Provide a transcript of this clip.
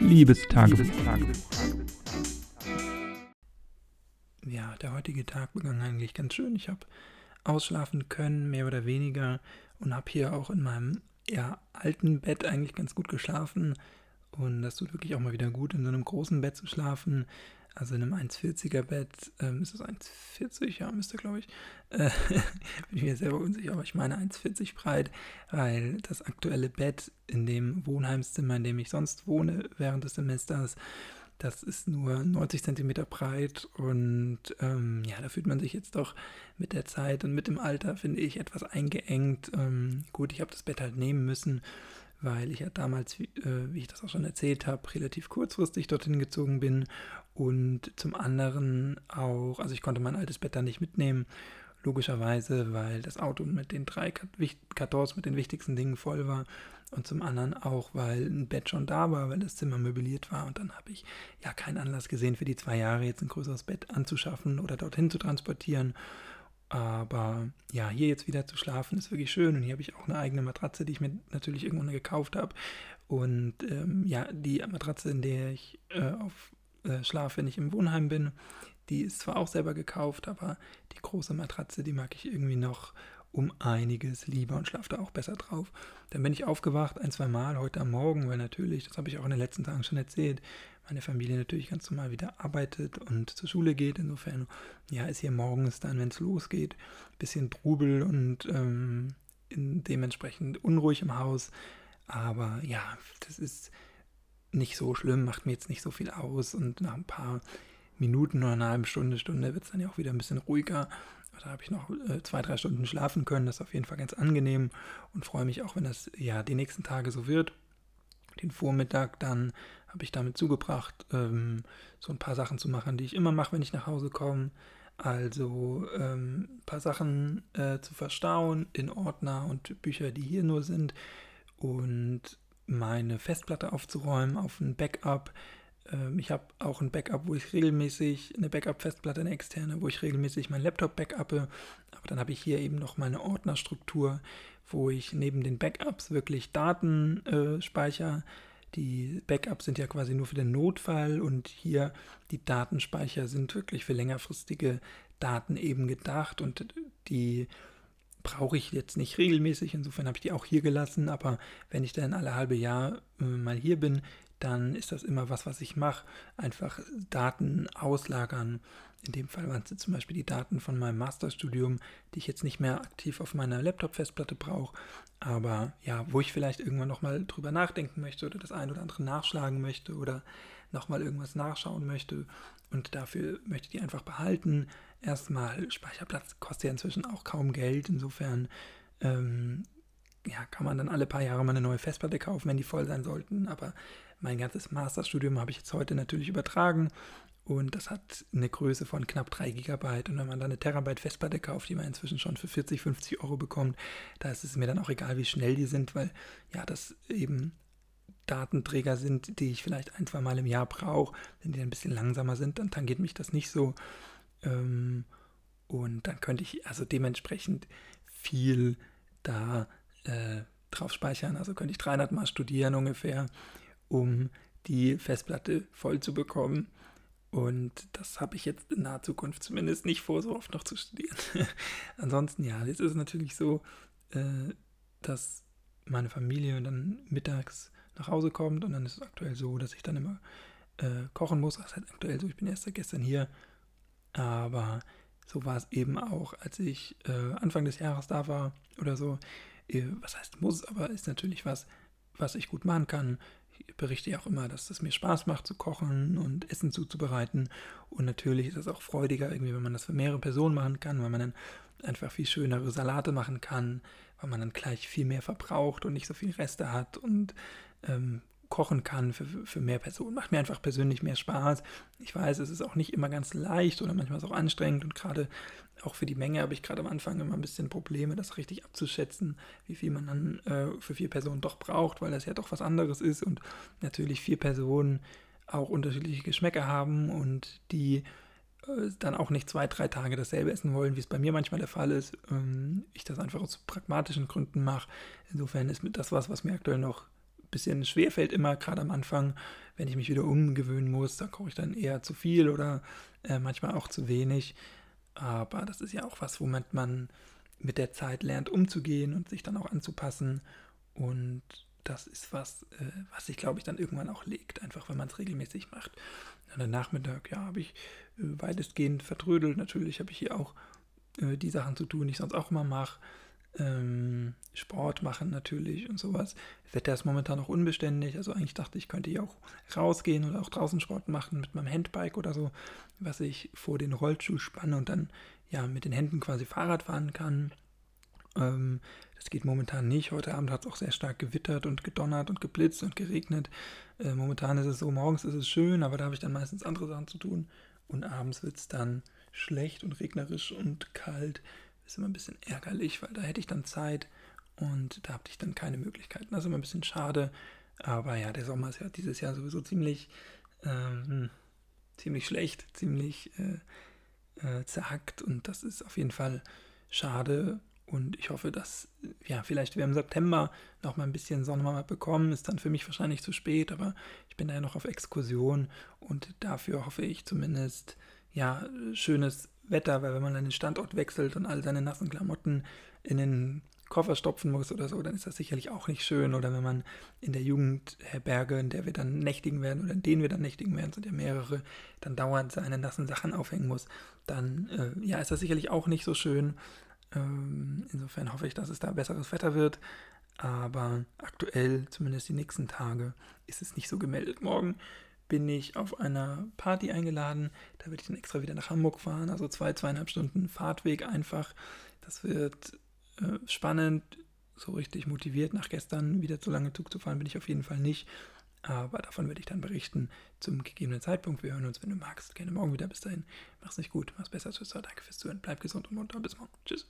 Liebestagebuch. Ja, der heutige Tag begann eigentlich ganz schön. Ich habe ausschlafen können, mehr oder weniger, und habe hier auch in meinem ja, alten Bett eigentlich ganz gut geschlafen. Und das tut wirklich auch mal wieder gut, in so einem großen Bett zu schlafen. Also in einem 1,40er Bett, ähm, ist es 1,40? Ja, müsste, glaube ich. Äh, bin ich mir selber unsicher, aber ich meine 1,40 breit, weil das aktuelle Bett in dem Wohnheimszimmer, in dem ich sonst wohne während des Semesters, das ist nur 90 cm breit und ähm, ja, da fühlt man sich jetzt doch mit der Zeit und mit dem Alter, finde ich, etwas eingeengt. Ähm, gut, ich habe das Bett halt nehmen müssen, weil ich ja damals, wie, äh, wie ich das auch schon erzählt habe, relativ kurzfristig dorthin gezogen bin und zum anderen auch, also ich konnte mein altes Bett da nicht mitnehmen, logischerweise, weil das Auto mit den drei Kartons mit den wichtigsten Dingen voll war. Und zum anderen auch, weil ein Bett schon da war, weil das Zimmer möbliert war. Und dann habe ich ja keinen Anlass gesehen, für die zwei Jahre jetzt ein größeres Bett anzuschaffen oder dorthin zu transportieren. Aber ja, hier jetzt wieder zu schlafen ist wirklich schön. Und hier habe ich auch eine eigene Matratze, die ich mir natürlich irgendwann gekauft habe. Und ähm, ja, die Matratze, in der ich äh, auf äh, schlafe, wenn ich im Wohnheim bin. Die ist zwar auch selber gekauft, aber die große Matratze, die mag ich irgendwie noch um einiges lieber und schlafe da auch besser drauf. Dann bin ich aufgewacht ein, zwei Mal heute am Morgen, weil natürlich, das habe ich auch in den letzten Tagen schon erzählt, meine Familie natürlich ganz normal wieder arbeitet und zur Schule geht. Insofern, ja, ist hier morgens dann, wenn es losgeht, ein bisschen Trubel und ähm, dementsprechend unruhig im Haus. Aber ja, das ist nicht so schlimm, macht mir jetzt nicht so viel aus und nach ein paar Minuten oder einer halben Stunde, Stunde wird es dann ja auch wieder ein bisschen ruhiger. Da habe ich noch äh, zwei, drei Stunden schlafen können. Das ist auf jeden Fall ganz angenehm und freue mich auch, wenn das ja die nächsten Tage so wird. Den Vormittag dann habe ich damit zugebracht, ähm, so ein paar Sachen zu machen, die ich immer mache, wenn ich nach Hause komme. Also ähm, ein paar Sachen äh, zu verstauen in Ordner und Bücher, die hier nur sind. Und meine Festplatte aufzuräumen auf ein Backup. Ähm, ich habe auch ein Backup, wo ich regelmäßig eine Backup-Festplatte, eine externe, wo ich regelmäßig mein Laptop backuppe. Aber dann habe ich hier eben noch meine Ordnerstruktur, wo ich neben den Backups wirklich Daten äh, speichere. Die Backups sind ja quasi nur für den Notfall und hier die Datenspeicher sind wirklich für längerfristige Daten eben gedacht und die brauche ich jetzt nicht regelmäßig, insofern habe ich die auch hier gelassen, aber wenn ich dann alle halbe Jahr äh, mal hier bin, dann ist das immer was, was ich mache. Einfach Daten auslagern. In dem Fall waren es zum Beispiel die Daten von meinem Masterstudium, die ich jetzt nicht mehr aktiv auf meiner Laptop-Festplatte brauche, aber ja, wo ich vielleicht irgendwann nochmal drüber nachdenken möchte oder das ein oder andere nachschlagen möchte oder nochmal irgendwas nachschauen möchte und dafür möchte ich die einfach behalten erstmal, Speicherplatz kostet ja inzwischen auch kaum Geld. Insofern ähm, ja, kann man dann alle paar Jahre mal eine neue Festplatte kaufen, wenn die voll sein sollten. Aber mein ganzes Masterstudium habe ich jetzt heute natürlich übertragen und das hat eine Größe von knapp 3 GB. Und wenn man dann eine Terabyte Festplatte kauft, die man inzwischen schon für 40, 50 Euro bekommt, da ist es mir dann auch egal, wie schnell die sind, weil ja, das eben Datenträger sind, die ich vielleicht ein, zwei Mal im Jahr brauche. Wenn die ein bisschen langsamer sind, dann tangiert mich das nicht so. Ähm, und dann könnte ich also dementsprechend viel da äh, drauf speichern. Also könnte ich 300 Mal studieren ungefähr, um die Festplatte voll zu bekommen. Und das habe ich jetzt in naher Zukunft zumindest nicht vor, so oft noch zu studieren. Ansonsten, ja, jetzt ist es natürlich so, äh, dass meine Familie dann mittags nach Hause kommt und dann ist es aktuell so, dass ich dann immer äh, kochen muss. Das ist halt aktuell so, ich bin erst seit gestern hier aber so war es eben auch, als ich äh, Anfang des Jahres da war oder so. Äh, was heißt muss, aber ist natürlich was, was ich gut machen kann. Ich berichte ja auch immer, dass es mir Spaß macht zu kochen und Essen zuzubereiten. Und natürlich ist es auch freudiger, irgendwie, wenn man das für mehrere Personen machen kann, weil man dann einfach viel schönere Salate machen kann, weil man dann gleich viel mehr verbraucht und nicht so viel Reste hat und ähm, kochen kann für, für mehr Personen. Macht mir einfach persönlich mehr Spaß. Ich weiß, es ist auch nicht immer ganz leicht oder manchmal ist es auch anstrengend und gerade auch für die Menge habe ich gerade am Anfang immer ein bisschen Probleme, das richtig abzuschätzen, wie viel man dann äh, für vier Personen doch braucht, weil das ja doch was anderes ist und natürlich vier Personen auch unterschiedliche Geschmäcker haben und die äh, dann auch nicht zwei, drei Tage dasselbe essen wollen, wie es bei mir manchmal der Fall ist. Ähm, ich das einfach aus pragmatischen Gründen mache. Insofern ist das was, was mir aktuell noch bisschen schwer fällt immer, gerade am Anfang, wenn ich mich wieder umgewöhnen muss, da koche ich dann eher zu viel oder äh, manchmal auch zu wenig. Aber das ist ja auch was, womit man mit der Zeit lernt umzugehen und sich dann auch anzupassen. Und das ist was, äh, was sich, glaube ich, dann irgendwann auch legt, einfach wenn man es regelmäßig macht. Und am Nachmittag, ja, habe ich äh, weitestgehend vertrödelt. Natürlich habe ich hier auch äh, die Sachen zu tun, die ich sonst auch immer mache. Ähm, Sport machen natürlich und sowas. Das Wetter ist momentan noch unbeständig, also eigentlich dachte ich, könnte hier auch rausgehen oder auch draußen Sport machen mit meinem Handbike oder so, was ich vor den Rollstuhl spanne und dann ja mit den Händen quasi Fahrrad fahren kann. Ähm, das geht momentan nicht. Heute Abend hat es auch sehr stark gewittert und gedonnert und geblitzt und geregnet. Äh, momentan ist es so, morgens ist es schön, aber da habe ich dann meistens andere Sachen zu tun. Und abends wird es dann schlecht und regnerisch und kalt. Ist immer ein bisschen ärgerlich, weil da hätte ich dann Zeit und da habe ich dann keine Möglichkeiten. Das ist immer ein bisschen schade. Aber ja, der Sommer ist ja dieses Jahr sowieso ziemlich, ähm, ziemlich schlecht, ziemlich äh, äh, zerhackt und das ist auf jeden Fall schade. Und ich hoffe, dass, ja, vielleicht wir im September noch mal ein bisschen Sonne bekommen. Ist dann für mich wahrscheinlich zu spät, aber ich bin da ja noch auf Exkursion und dafür hoffe ich zumindest, ja, schönes Wetter, weil wenn man dann den Standort wechselt und all seine nassen Klamotten in den Koffer stopfen muss oder so, dann ist das sicherlich auch nicht schön. Oder wenn man in der Jugendherberge, in der wir dann nächtigen werden oder in denen wir dann nächtigen werden, sind ja mehrere, dann dauernd seine nassen Sachen aufhängen muss, dann äh, ja, ist das sicherlich auch nicht so schön. Ähm, insofern hoffe ich, dass es da besseres Wetter wird. Aber aktuell, zumindest die nächsten Tage, ist es nicht so gemeldet. Morgen bin ich auf einer Party eingeladen. Da werde ich dann extra wieder nach Hamburg fahren. Also zwei, zweieinhalb Stunden Fahrtweg einfach. Das wird äh, spannend, so richtig motiviert nach gestern wieder zu lange Zug zu fahren, bin ich auf jeden Fall nicht. Aber davon werde ich dann berichten zum gegebenen Zeitpunkt. Wir hören uns, wenn du magst, gerne morgen wieder. Bis dahin, mach's nicht gut, mach's besser. Tschüss, danke fürs Zuhören, bleib gesund und munter. Bis morgen. Tschüss.